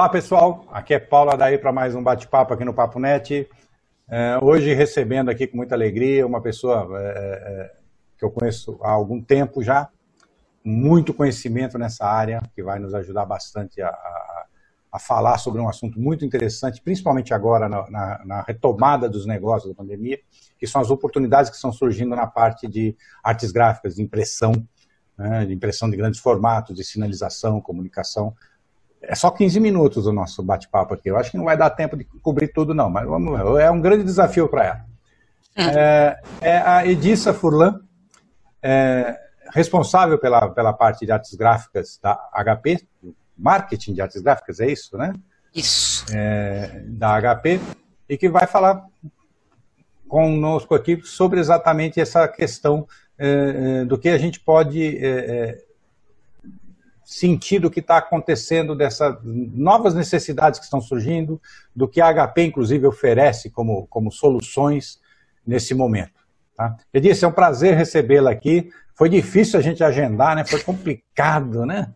Olá pessoal, aqui é Paula daí para mais um bate-papo aqui no Papo Net. É, hoje recebendo aqui com muita alegria uma pessoa é, é, que eu conheço há algum tempo já, muito conhecimento nessa área, que vai nos ajudar bastante a, a, a falar sobre um assunto muito interessante, principalmente agora na, na, na, retomada dos negócios da pandemia, que são as oportunidades que estão surgindo na parte de artes gráficas, de impressão, né, de impressão de grandes formatos, de sinalização, comunicação. É só 15 minutos o nosso bate-papo aqui. Eu acho que não vai dar tempo de cobrir tudo, não, mas vamos. É um grande desafio para ela. É, é, a Edissa Furlan, é, responsável pela, pela parte de artes gráficas da HP, marketing de artes gráficas, é isso, né? Isso. É, da HP, e que vai falar conosco aqui sobre exatamente essa questão é, é do que a gente pode é, é sentir do que está acontecendo, dessas novas necessidades que estão surgindo, do que a HP, inclusive, oferece como, como soluções nesse momento. Tá? Disse, é um prazer recebê-la aqui. Foi difícil a gente agendar, né? Foi complicado, né?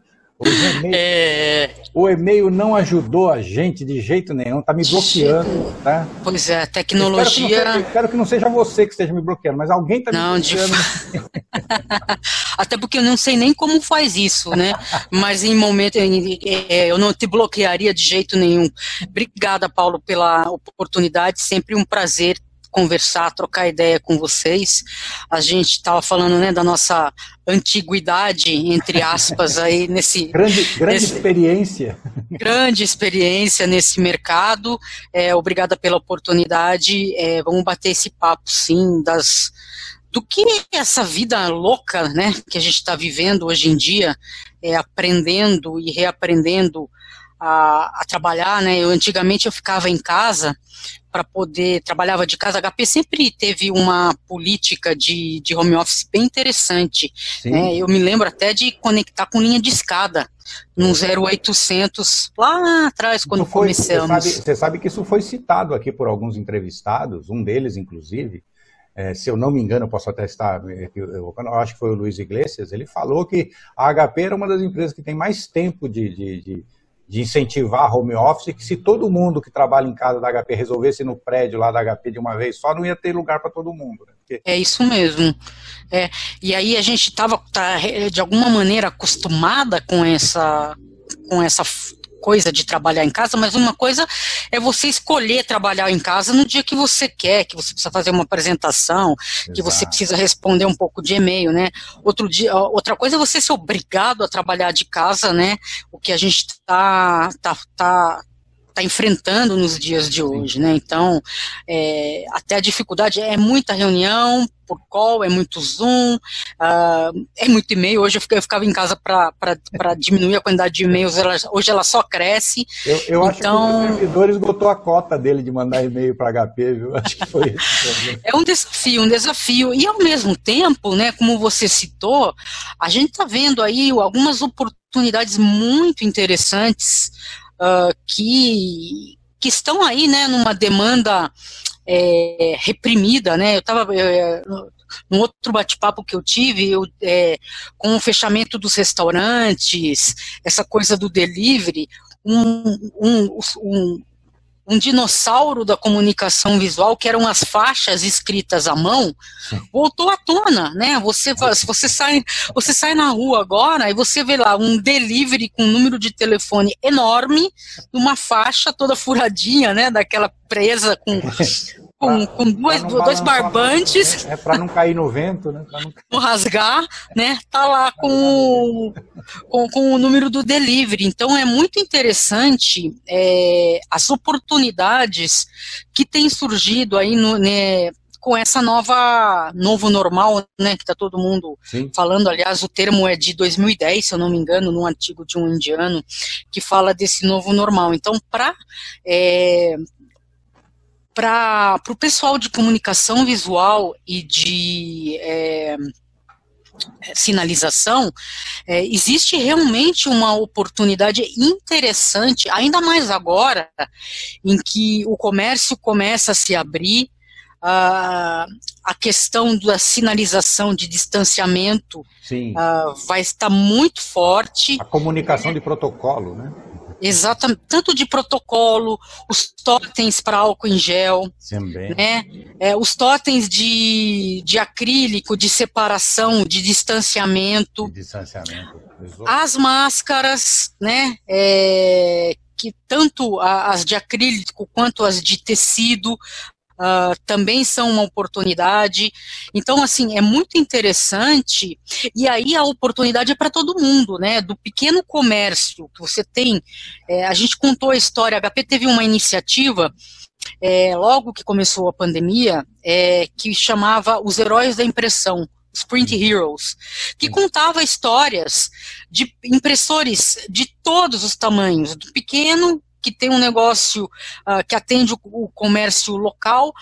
É... O e-mail não ajudou a gente de jeito nenhum, tá me bloqueando, tá? Pois é, tecnologia. Espero que, seja, espero que, não seja você que esteja me bloqueando, mas alguém tá me não, bloqueando. De... Até porque eu não sei nem como faz isso, né? mas em momento é, eu não te bloquearia de jeito nenhum. Obrigada, Paulo, pela oportunidade, sempre um prazer conversar, trocar ideia com vocês. A gente estava falando né, da nossa antiguidade, entre aspas, aí nesse. Grande, grande nesse, experiência. Grande experiência nesse mercado. É, obrigada pela oportunidade. É, vamos bater esse papo, sim, das do que é essa vida louca, né, que a gente está vivendo hoje em dia, é, aprendendo e reaprendendo a, a, trabalhar, né? Eu antigamente eu ficava em casa para poder trabalhava de casa. A HP sempre teve uma política de, de home office bem interessante. Né? Eu me lembro até de conectar com linha de escada no 0800 lá atrás quando foi, começamos. Você sabe, você sabe que isso foi citado aqui por alguns entrevistados, um deles inclusive. É, se eu não me engano, eu posso até estar, eu, eu, acho que foi o Luiz Iglesias, ele falou que a HP era uma das empresas que tem mais tempo de, de, de de incentivar home office, que se todo mundo que trabalha em casa da HP resolvesse no prédio lá da HP de uma vez só, não ia ter lugar para todo mundo. Né? Porque... É isso mesmo. É, e aí a gente estava, tá, de alguma maneira, acostumada com essa, com essa coisa de trabalhar em casa, mas uma coisa é você escolher trabalhar em casa no dia que você quer, que você precisa fazer uma apresentação, Exato. que você precisa responder um pouco de e-mail, né? Outro dia, outra coisa é você ser obrigado a trabalhar de casa, né? O que a gente está tá, tá, está enfrentando nos dias de hoje, né? Então, é, até a dificuldade é muita reunião por call, é muito Zoom, uh, é muito e-mail. Hoje eu, eu ficava em casa para diminuir a quantidade de e-mails, ela, hoje ela só cresce. Eu, eu então, acho que então o servidor esgotou a cota dele de mandar e-mail para HP, viu? Acho que foi isso. é um desafio, um desafio. E ao mesmo tempo, né, como você citou, a gente está vendo aí algumas oportunidades muito interessantes uh, que, que estão aí, né, numa demanda é, reprimida, né, eu estava é, num outro bate-papo que eu tive, eu, é, com o fechamento dos restaurantes, essa coisa do delivery, um, um, um, um dinossauro da comunicação visual, que eram as faixas escritas à mão, voltou à tona, né? Você, você, sai, você sai na rua agora e você vê lá um delivery com um número de telefone enorme, uma faixa toda furadinha, né? Daquela presa com com, com duas, dois barbantes. É, é para não cair no vento, né? Pra não... não rasgar, né? Tá lá com, com, com, o número do delivery. Então é muito interessante é, as oportunidades que têm surgido aí no, né, com essa nova novo normal, né, que está todo mundo Sim. falando. Aliás, o termo é de 2010, se eu não me engano, num artigo de um indiano que fala desse novo normal. Então, para é, para o pessoal de comunicação visual e de é, sinalização, é, existe realmente uma oportunidade interessante, ainda mais agora, em que o comércio começa a se abrir, a, a questão da sinalização de distanciamento uh, vai estar muito forte. A comunicação de protocolo, né? Exatamente, tanto de protocolo, os totens para álcool em gel, Também. né? É, os totens de, de acrílico, de separação, de distanciamento. De distanciamento. As máscaras, né? É, que tanto as de acrílico quanto as de tecido Uh, também são uma oportunidade. Então, assim, é muito interessante, e aí a oportunidade é para todo mundo, né? Do pequeno comércio que você tem. É, a gente contou a história, a HP teve uma iniciativa. É, logo que começou a pandemia, é, que chamava Os Heróis da Impressão, os Print Heroes, que contava histórias de impressores de todos os tamanhos, do pequeno que tem um negócio uh, que atende o, o, comércio local,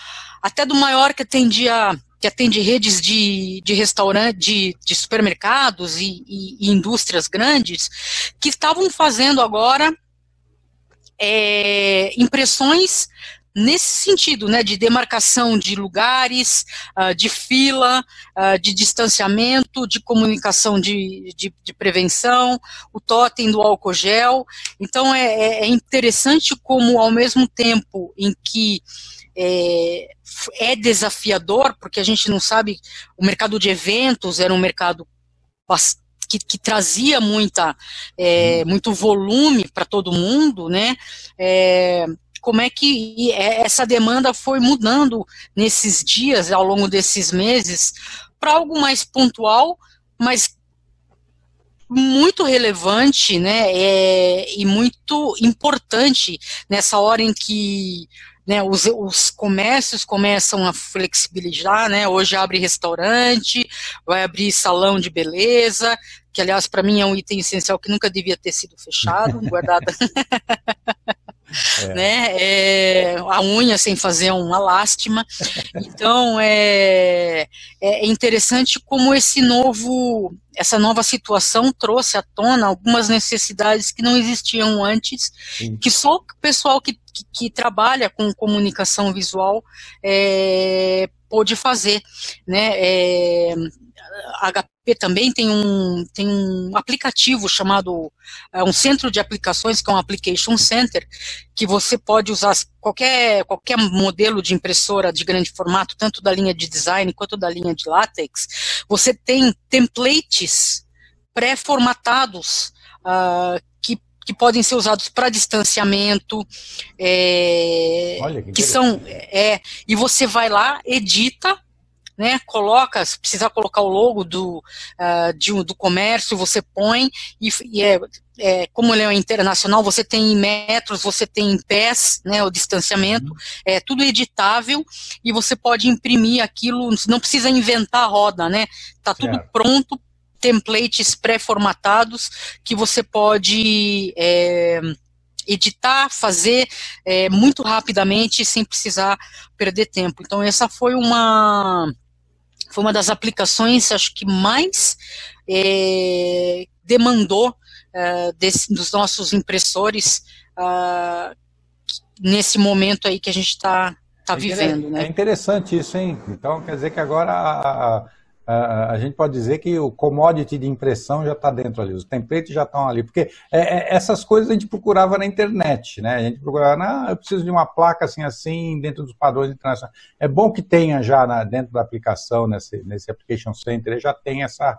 até do maior que atendia que atende redes de, de restaurante, de, de supermercados e, e, e indústrias grandes, que estavam fazendo agora é, impressões nesse sentido, né, de demarcação de lugares, uh, de fila, uh, de distanciamento, de comunicação de, de, de, prevenção, o totem do álcool gel. Então é, é, é interessante como ao mesmo tempo em que é, é, desafiador, porque a gente não sabe, o mercado de eventos era um mercado que, que, trazia muita, é, muito volume para todo mundo, né? É, como é que é, essa demanda foi mudando nesses dias, ao longo desses meses, para algo mais pontual, mas muito relevante, né, é, e muito importante nessa hora em que né, os, os, comércios começam a flexibilizar, né, hoje abre restaurante, vai abrir salão de beleza, que aliás para mim é um item essencial que nunca devia ter sido fechado, guardado é. né? É, a unha sem fazer uma lástima. Então é, é interessante como esse novo, essa nova situação trouxe à tona algumas necessidades que não existiam antes, Sim. que só o pessoal que, que, que trabalha com comunicação visual é, pôde fazer, né? A HP também tem um, tem um aplicativo chamado, é, um centro de aplicações, que é um Application Center, que você pode usar qualquer, qualquer modelo de impressora de grande formato, tanto da linha de design quanto da linha de látex. Você tem templates pré-formatados uh, que que podem ser usados para distanciamento, é, que, que são é, e você vai lá, edita né, coloca, se precisar colocar o logo do, uh, de, do comércio, você põe, e, e é, é, como ele é internacional, você tem em metros, você tem em pés, né, o distanciamento, uhum. é tudo editável, e você pode imprimir aquilo, não precisa inventar a roda, né, tá tudo pronto, templates pré-formatados, que você pode... É, editar, fazer é, muito rapidamente sem precisar perder tempo. Então essa foi uma foi uma das aplicações, acho que mais é, demandou é, desse, dos nossos impressores uh, nesse momento aí que a gente está tá, tá é vivendo. Né? É interessante isso, hein? Então quer dizer que agora a, a gente pode dizer que o commodity de impressão já está dentro ali, os templates já estão ali, porque é, é, essas coisas a gente procurava na internet, né? A gente procurava, ah, eu preciso de uma placa assim assim dentro dos padrões internacionais. É bom que tenha já na, dentro da aplicação, nesse, nesse application center, já tem essa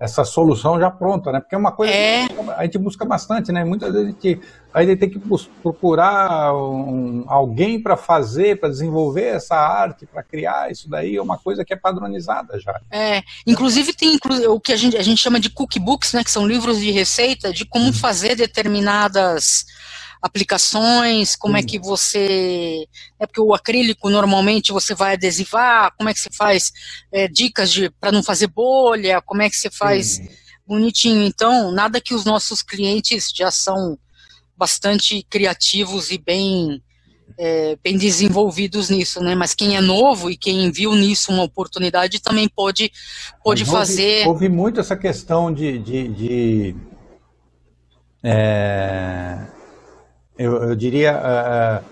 essa solução já pronta, né? Porque é uma coisa é. que a gente busca bastante, né? Muitas vezes a gente, a gente tem que procurar um, alguém para fazer, para desenvolver essa arte, para criar isso daí, é uma coisa que é padronizada já. É, inclusive tem o que a gente, a gente chama de cookbooks, né? Que são livros de receita de como hum. fazer determinadas aplicações, como é que você. É porque o acrílico normalmente você vai adesivar, como é que você faz é, dicas de para não fazer bolha, como é que você faz Sim. bonitinho. Então, nada que os nossos clientes já são bastante criativos e bem. É, bem desenvolvidos nisso, né? Mas quem é novo e quem viu nisso uma oportunidade também pode, pode fazer. Houve muito essa questão de, de, de é, eu, eu diria, uh,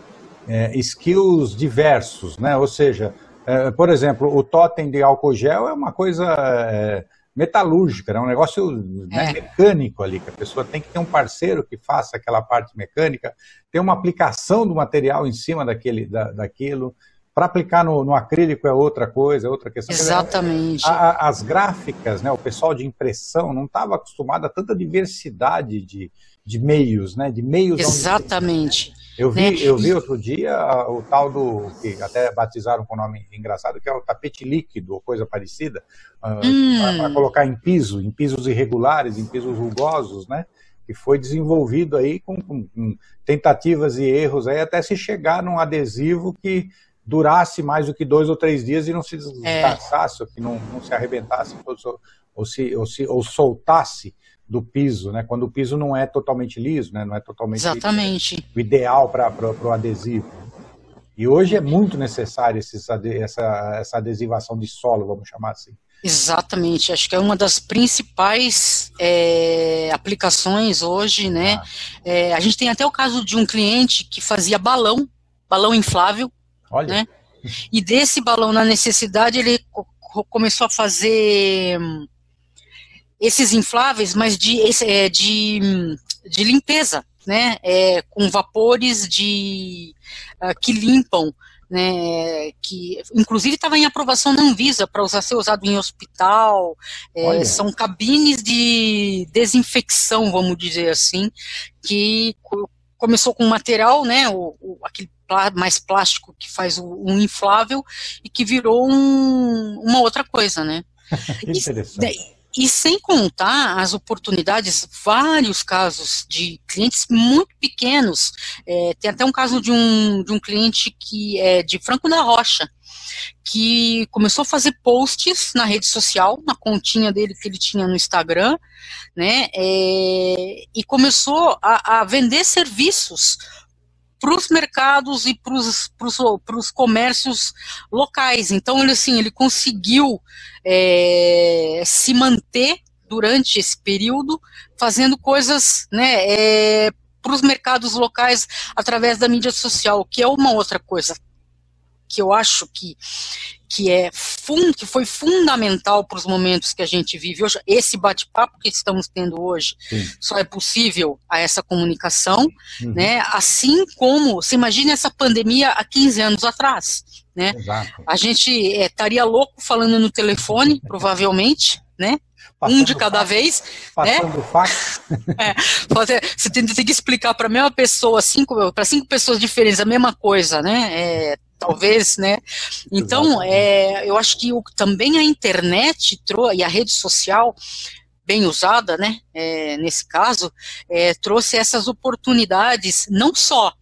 uh, skills diversos, né? Ou seja, uh, por exemplo, o totem de álcool gel é uma coisa metalúrgica, é um negócio né, é. mecânico ali, que a pessoa tem que ter um parceiro que faça aquela parte mecânica, ter uma aplicação do material em cima daquele, da, daquilo. Para aplicar no, no, acrílico é outra coisa, é outra questão. Exatamente. A, as gráficas, né, o pessoal de impressão não estava acostumado a tanta diversidade de, de meios, né, de meios. Exatamente. Eu vi, né? eu vi outro dia o tal do, que até batizaram com nome engraçado, que é o tapete líquido, ou coisa parecida, ah, hum. para colocar em piso, em pisos irregulares, em pisos rugosos, né? Que foi desenvolvido aí com, com, com tentativas e erros aí até se chegar num adesivo que durasse mais do que dois ou três dias e não se desgastasse, é. que não, não se arrebentasse ou, ou, se, ou, se, ou soltasse do piso, né? Quando o piso não é totalmente liso, né? Não é totalmente Exatamente. o ideal para o adesivo. E hoje é muito necessário esses, essa, essa adesivação de solo, vamos chamar assim. Exatamente, acho que é uma das principais é, aplicações hoje, né? Ah. É, a gente tem até o caso de um cliente que fazia balão, balão inflável, Olha. né? E desse balão na necessidade ele começou a fazer esses infláveis, mas de, é, de, de limpeza, né, é, com vapores de uh, que limpam, né, que inclusive estava em aprovação na Anvisa para usar ser usado em hospital, é, são cabines de desinfecção, vamos dizer assim, que começou com material, né, o, o aquele mais plástico que faz o, um inflável e que virou um, uma outra coisa, né. Interessante. E sem contar as oportunidades, vários casos de clientes muito pequenos. É, tem até um caso de um, de um cliente que é de Franco da Rocha, que começou a fazer posts na rede social, na continha dele que ele tinha no Instagram, né? É, e começou a, a vender serviços para os mercados e para os comércios locais. Então, ele, assim, ele conseguiu é, se manter durante esse período fazendo coisas né, é, para os mercados locais através da mídia social, que é uma outra coisa que eu acho que que é fun, que foi fundamental para os momentos que a gente vive hoje. Esse bate-papo que estamos tendo hoje Sim. só é possível a essa comunicação, uhum. né? Assim como, se imagine essa pandemia há 15 anos atrás, né? Exato. A gente é, estaria louco falando no telefone, provavelmente, né? Passando um de cada fax, vez. Passando né? fax. É, você tem, tem que explicar para a mesma pessoa, para cinco pessoas diferentes, a mesma coisa, né? É, talvez, né? Então, é, eu acho que o, também a internet e a rede social bem usada, né, é, nesse caso, é, trouxe essas oportunidades não só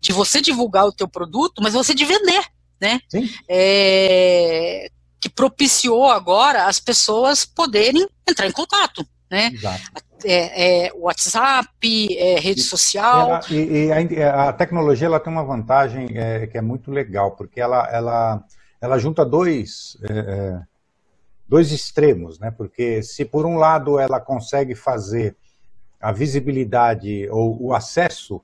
de você divulgar o teu produto, mas você de vender, né? É, que propiciou agora as pessoas poderem entrar em contato, né? Exato é, é, WhatsApp, é, rede social. E, e, e a, a, tecnologia ela tem uma vantagem é, que é muito legal, porque ela, ela, ela junta dois, é, é, dois extremos, né? Porque se por um lado ela consegue fazer a visibilidade ou o acesso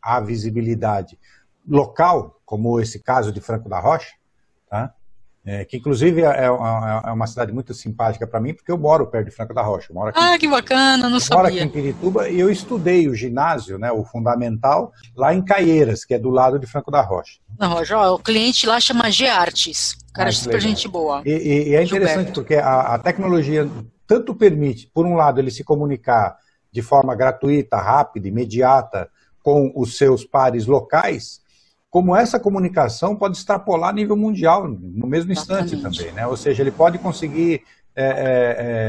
à visibilidade local, como esse caso de Franco da Rocha, tá? É, que inclusive é, é uma, é uma, cidade muito simpática para mim, porque eu moro perto de Franca da Rocha. Eu moro aqui, ah, que bacana, não eu sabia. moro aqui em Pirituba e eu estudei o ginásio, né, o fundamental, lá em Caieiras, que é do lado de Franco da Rocha. Na Rocha, ó, o cliente lá chama G-Artes, cara ah, super legal. gente boa. E, e, e é interessante Gilberto. porque a, a tecnologia tanto permite, por um lado, ele se comunicar de forma gratuita, rápida, imediata com os seus pares locais, como essa comunicação pode extrapolar a nível mundial no mesmo instante Exatamente. também, né? Ou seja, ele pode conseguir é, é,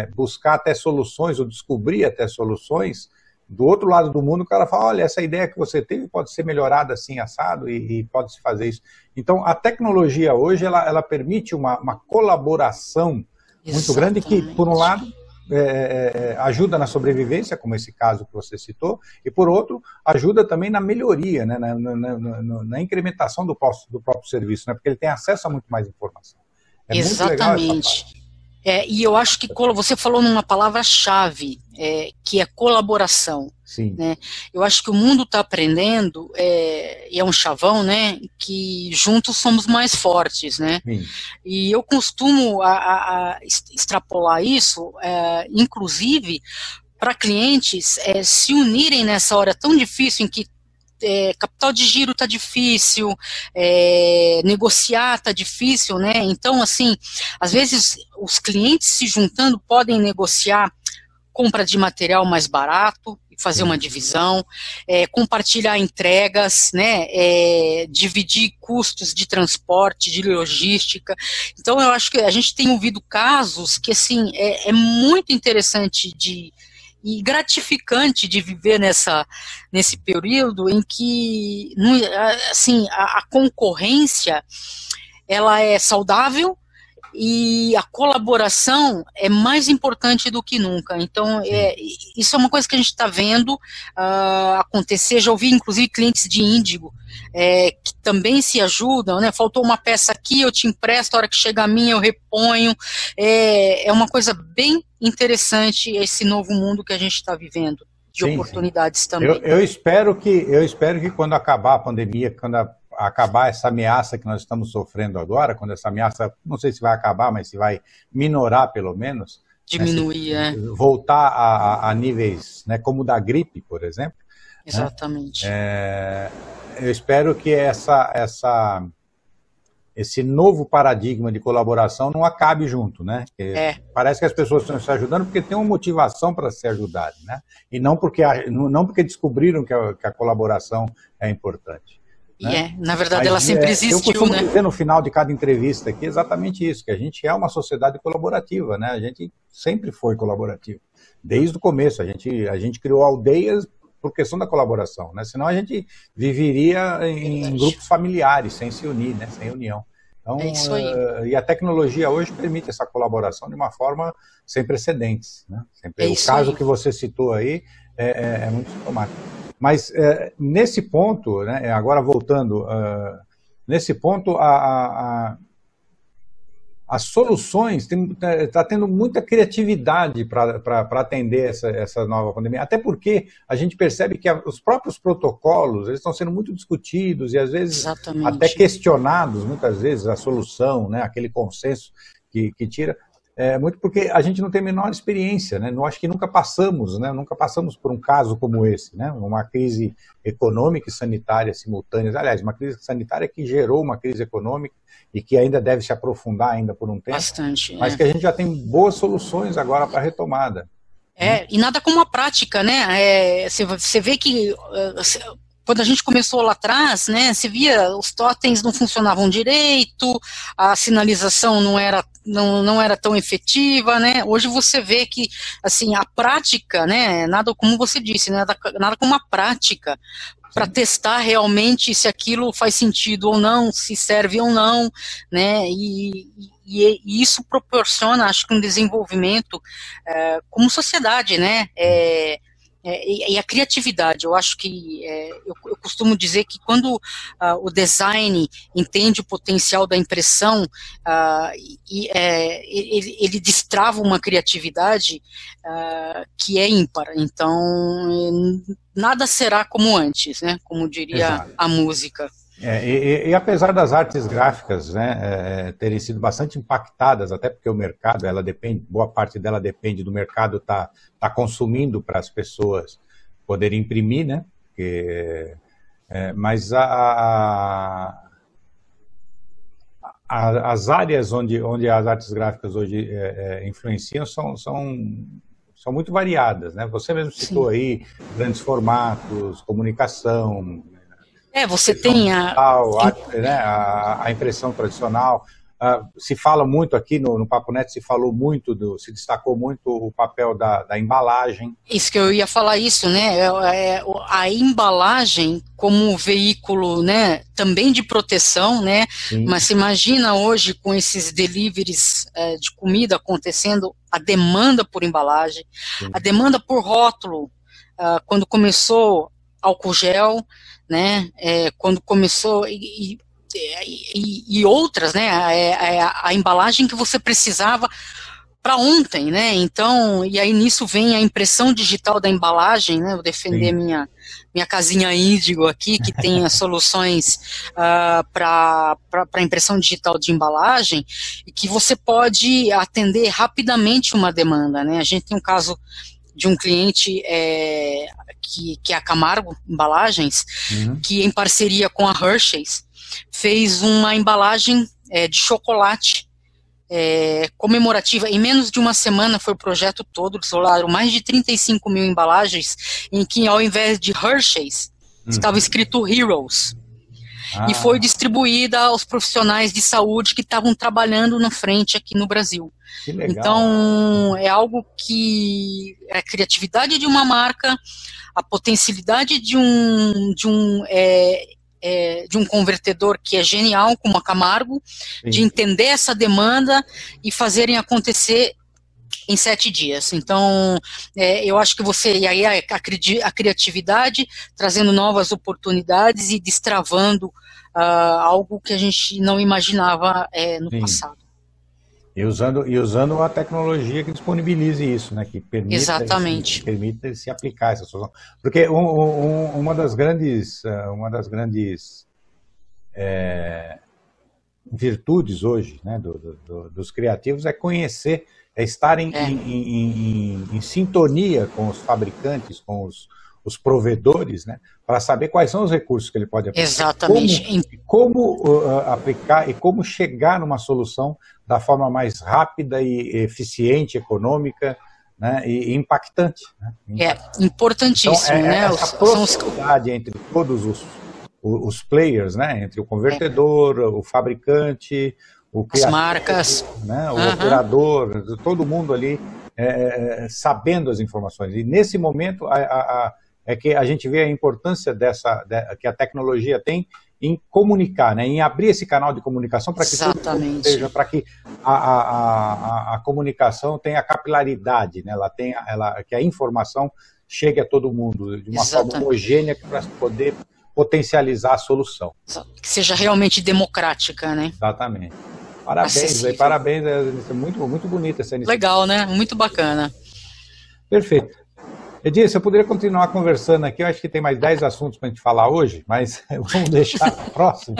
é, buscar até soluções ou descobrir até soluções do outro lado do mundo, o cara fala, olha, essa ideia que você teve pode ser melhorada assim, assado, e, e pode se fazer isso. Então, a tecnologia hoje, ela, ela permite uma, uma colaboração Exatamente. muito grande que, por um lado, é, é, é, ajuda na sobrevivência, como esse caso que você citou, e por outro, ajuda também na melhoria, né, na, na, na, na incrementação do, do, próprio serviço, né, porque ele tem acesso a muito mais informação. É Exatamente. É, e eu acho que você falou numa palavra-chave, é, que é colaboração. Sim. Né? Eu acho que o mundo está aprendendo, é, e é um chavão, né, que juntos somos mais fortes, né? Sim. E eu costumo a, a, a extrapolar isso, é, inclusive para clientes é, se unirem nessa hora tão difícil em que é, capital de giro está difícil, é, negociar está difícil, né? Então, assim, às vezes os clientes se juntando podem negociar compra de material mais barato, fazer uma divisão, é, compartilhar entregas, né, é, dividir custos de transporte, de logística. Então, eu acho que a gente tem ouvido casos que, assim, é, é muito interessante de, e gratificante de viver nessa, nesse período em que, assim, a, a concorrência, ela é saudável, e a colaboração é mais importante do que nunca. Então, é, isso é uma coisa que a gente está vendo uh, acontecer. Já ouvi, inclusive, clientes de Índigo é, que também se ajudam, né? Faltou uma peça aqui, eu te empresto, a hora que chega a minha eu reponho. É, é uma coisa bem interessante esse novo mundo que a gente está vivendo de sim, oportunidades sim. também. Eu, eu, espero que eu espero que quando acabar a pandemia, quando a acabar essa ameaça que nós estamos sofrendo agora, quando essa ameaça, não sei se vai acabar, mas se vai minorar pelo menos. Né, Diminuir, né, Voltar a, a, níveis né, como da gripe, por exemplo. Né, Exatamente. Né? É, eu espero que essa, essa, esse novo paradigma de colaboração não acabe junto, né? É. Parece que as pessoas estão se ajudando porque tem uma motivação para se ajudar, né? E não porque, não porque descobriram que a, que a colaboração é importante. Né? É, na verdade Mas, ela sempre é, existiu, eu costumo né? dizer no final de cada entrevista aqui exatamente isso, que a gente é uma sociedade colaborativa, né? A gente sempre foi colaborativo. Desde o começo, a gente, a gente criou aldeias por questão da colaboração, né? Senão a gente viveria em grupos familiares, sem se unir, né? Sem união. Então, é isso aí. Uh, e a tecnologia hoje permite essa colaboração de uma forma sem precedentes. Né? Sempre, é o caso aí. que você citou aí é, é, é muito sintomático. Mas é, nesse ponto, né, agora voltando, uh, nesse ponto, a, a, a, as soluções, está tendo muita criatividade para atender essa, essa nova pandemia. Até porque a gente percebe que os próprios protocolos eles estão sendo muito discutidos e às vezes Exatamente. até questionados, muitas vezes, a solução, né, aquele consenso que, que tira é, muito porque a gente não tem a menor experiência, né? Não acho que nunca passamos, né? Nunca passamos por um caso como esse, né? Uma crise econômica e sanitária simultâneas. Aliás, uma crise sanitária que gerou uma crise econômica e que ainda deve se aprofundar ainda por um tempo. Bastante. Mas é. que a gente já tem boas soluções agora para a retomada. É, e nada como a prática, né? É, você vê que uh, quando a gente começou lá atrás, né, se via os totens não funcionavam direito, a sinalização não era, não, não era tão efetiva, né, hoje você vê que, assim, a prática, né, nada como você disse, nada, nada como a prática para testar realmente se aquilo faz sentido ou não, se serve ou não, né, e, e, e isso proporciona, acho que um desenvolvimento é, como sociedade, né, é, é, e, e, a criatividade. Eu acho que é, eu, eu, costumo dizer que quando uh, o design entende o potencial da impressão uh, e é, ele, ele, destrava uma criatividade uh, que é ímpar. Então nada será como antes, né? Como diria Exato. a música. É, e, e, apesar das artes gráficas né, é, terem sido bastante impactadas, até porque o mercado, ela depende, boa parte dela depende do mercado estar tá, tá consumindo para as pessoas poderem imprimir, né? Porque, é, mas a, a, a, as áreas onde, onde as artes gráficas hoje é, é, influenciam são, são, são muito variadas, né? Você mesmo citou Sim. aí grandes formatos, comunicação, é, você tem a... a, né, a, a impressão tradicional. Uh, se fala muito aqui no, no Papo Neto, se falou muito, do, se destacou muito o papel da, da embalagem. Isso que eu ia falar isso, né? É, é, a embalagem como veículo, né, também de proteção, né? Sim. Mas se imagina hoje com esses deliveries é, de comida acontecendo, a demanda por embalagem, Sim. a demanda por rótulo, uh, quando começou álcool gel, né? É, quando começou e, e, e, outras, né? A, a, a, embalagem que você precisava para ontem, né? Então, e aí nisso vem a impressão digital da embalagem, né? Vou defender minha minha casinha índigo aqui, que tem as soluções uh, para impressão digital de embalagem, e que você pode atender rapidamente uma demanda, né? A gente tem um caso de um cliente é, que, que é a Camargo Embalagens, uhum. que em parceria com a Hershey's fez uma embalagem é, de chocolate é, comemorativa. Em menos de uma semana foi o projeto todo, eles rolaram mais de 35 mil embalagens, em que ao invés de Hershey's, uhum. estava escrito Heroes. Ah. E foi distribuída aos profissionais de saúde que estavam trabalhando na frente aqui no Brasil. Então, é algo que é a criatividade de uma marca, a potencialidade de um, de um é, é, de um convertedor que é genial, como a Camargo, Sim. de entender essa demanda e fazerem acontecer em sete dias. Então, é, eu acho que você, e aí a, a, criatividade, trazendo novas oportunidades e destravando uh, algo que a gente não imaginava é, no Sim. passado. E usando, e usando a tecnologia que disponibilize isso, né? Que permita, Exatamente. Que permita se aplicar essa solução. Porque um, um, uma das grandes, eh, uma das grandes é, virtudes hoje né, do, do, dos criativos é conhecer, é estar em, é. Em, em, em, sintonia com os fabricantes, com os, os provedores, né, para saber quais são os recursos que ele pode aplicar. Exatamente. Como, como uh, aplicar e como chegar numa solução da forma mais rápida e eficiente, econômica né, e impactante. Né? É importantíssimo. Então, é, né? Essa proximidade entre todos os, os players, né, entre o convertedor, é. o fabricante, o criativo, as marcas, né, o uhum. operador, todo mundo ali é, sabendo as informações. E nesse momento a, a, a, é que a gente vê a importância dessa de, que a tecnologia tem em comunicar, né, em abrir esse canal de comunicação para que seja para que a, a, comunicação tenha capilaridade, né, ela tenha, ela, que a informação chegue a todo mundo de uma Exatamente. forma homogênea para poder potencializar a solução. Que seja realmente democrática, né? Exatamente. Parabéns, aí, parabéns, é muito, muito bonita essa iniciativa. Legal, né? Muito bacana. Perfeito. Edilson, eu poderia continuar conversando aqui, eu acho que tem mais 10 assuntos para a gente falar hoje, mas vamos deixar para próximo.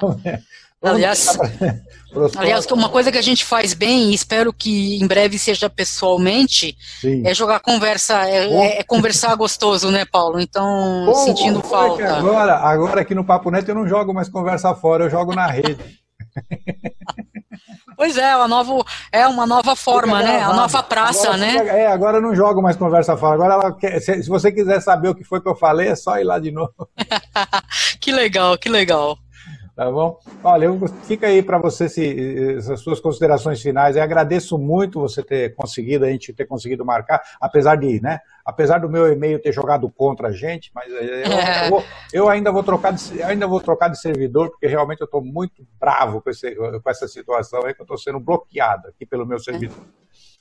aliás, aliás, uma coisa que a gente faz bem, e espero que em breve seja pessoalmente, Sim. é jogar conversa, é, é, é, conversar gostoso, né, Paulo? Então, Pô, sentindo falta. agora, agora aqui no Papo Neto eu não jogo mais conversa fora, eu jogo na rede. Pois é, uma nova, é uma nova forma, né? A nova praça, agora, né? É, agora eu não jogo mais conversa fora. Agora, ela quer, se, se, você quiser saber o que foi que eu falei, é só ir lá de novo. que legal, que legal. Tá bom? Olha, eu, fica aí para você se, as suas considerações finais. Eu agradeço muito você ter conseguido, a gente ter conseguido marcar, apesar de, né? Apesar do meu e-mail ter jogado contra a gente, mas eu, é. eu, vou, eu ainda vou trocar de, ainda vou trocar de servidor, porque realmente eu estou muito bravo com, esse, com essa situação aí, que eu estou sendo bloqueado aqui pelo meu servidor.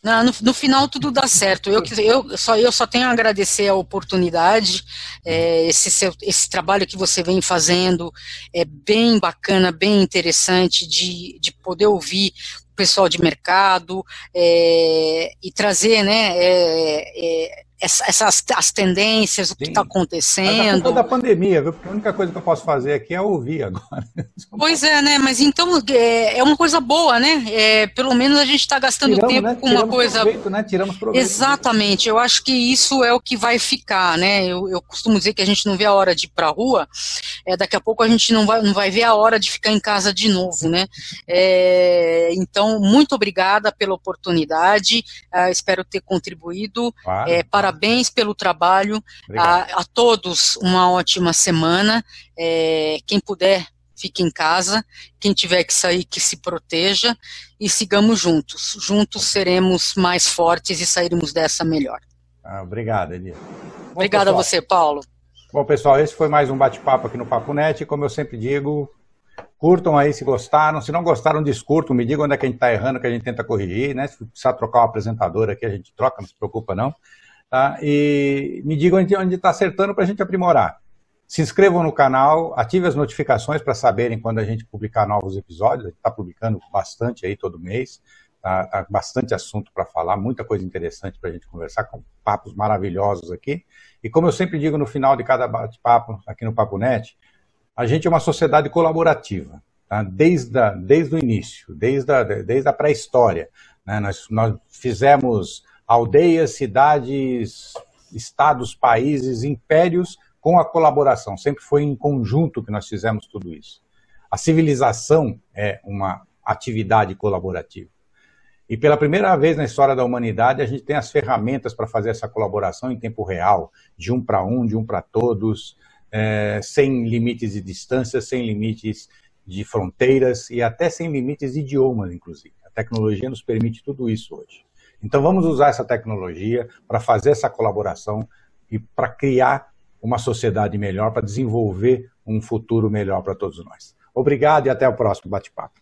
É. No, no, final tudo dá certo. Eu, eu, só, eu só tenho a agradecer a oportunidade, é, esse, seu, esse trabalho que você vem fazendo é bem bacana, bem interessante de, de poder ouvir o pessoal de mercado é, e trazer né, é, é essas as tendências, o que está acontecendo. Mas a da pandemia, viu? Porque a única coisa que eu posso fazer aqui é ouvir agora. Pois é, né? Mas então é, é uma coisa boa, né? É, pelo menos a gente está gastando Tiramos, tempo né? com uma coisa. Proveito, né? Tiramos proveito. Exatamente. Eu acho que isso é o que vai ficar, né? Eu, eu costumo dizer que a gente não vê a hora de ir para a rua. É, daqui a pouco a gente não vai, não vai ver a hora de ficar em casa de novo, né? É, então, muito obrigada pela oportunidade. Uh, espero ter contribuído. Claro. É, para parabéns pelo trabalho. A, a, todos uma ótima semana. É, quem puder, fique em casa. Quem tiver que sair, que se proteja. E sigamos juntos. Juntos seremos mais fortes e sairemos dessa melhor. Ah, obrigado, Elias. Obrigado a você, Paulo. Bom, pessoal, esse foi mais um bate-papo aqui no Papo Net. Como eu sempre digo, curtam aí se gostaram. Se não gostaram, descurtam. Me digam onde é que a gente está errando, que a gente tenta corrigir. Né? Se precisar trocar o um apresentador aqui, a gente troca, não se preocupa não. Tá? E me digam onde está acertando para a gente aprimorar. Se inscrevam no canal, ative as notificações para saberem quando a gente publicar novos episódios. A gente está publicando bastante aí todo mês. Há, há bastante assunto para falar, muita coisa interessante para a gente conversar, com papos maravilhosos aqui. E como eu sempre digo no final de cada bate-papo aqui no Papo Net, a gente é uma sociedade colaborativa, tá? desde, a, desde o início, desde a, desde a pré-história. Né? Nós, nós fizemos aldeias, cidades, estados, países, impérios com a colaboração. Sempre foi em conjunto que nós fizemos tudo isso. A civilização é uma atividade colaborativa. E pela primeira vez na história da humanidade, a gente tem as ferramentas para fazer essa colaboração em tempo real, de um para um, de um para todos, é, sem limites de distância, sem limites de fronteiras e até sem limites de idiomas, inclusive. A tecnologia nos permite tudo isso hoje. Então vamos usar essa tecnologia para fazer essa colaboração e para criar uma sociedade melhor, para desenvolver um futuro melhor para todos nós. Obrigado e até o próximo bate-papo.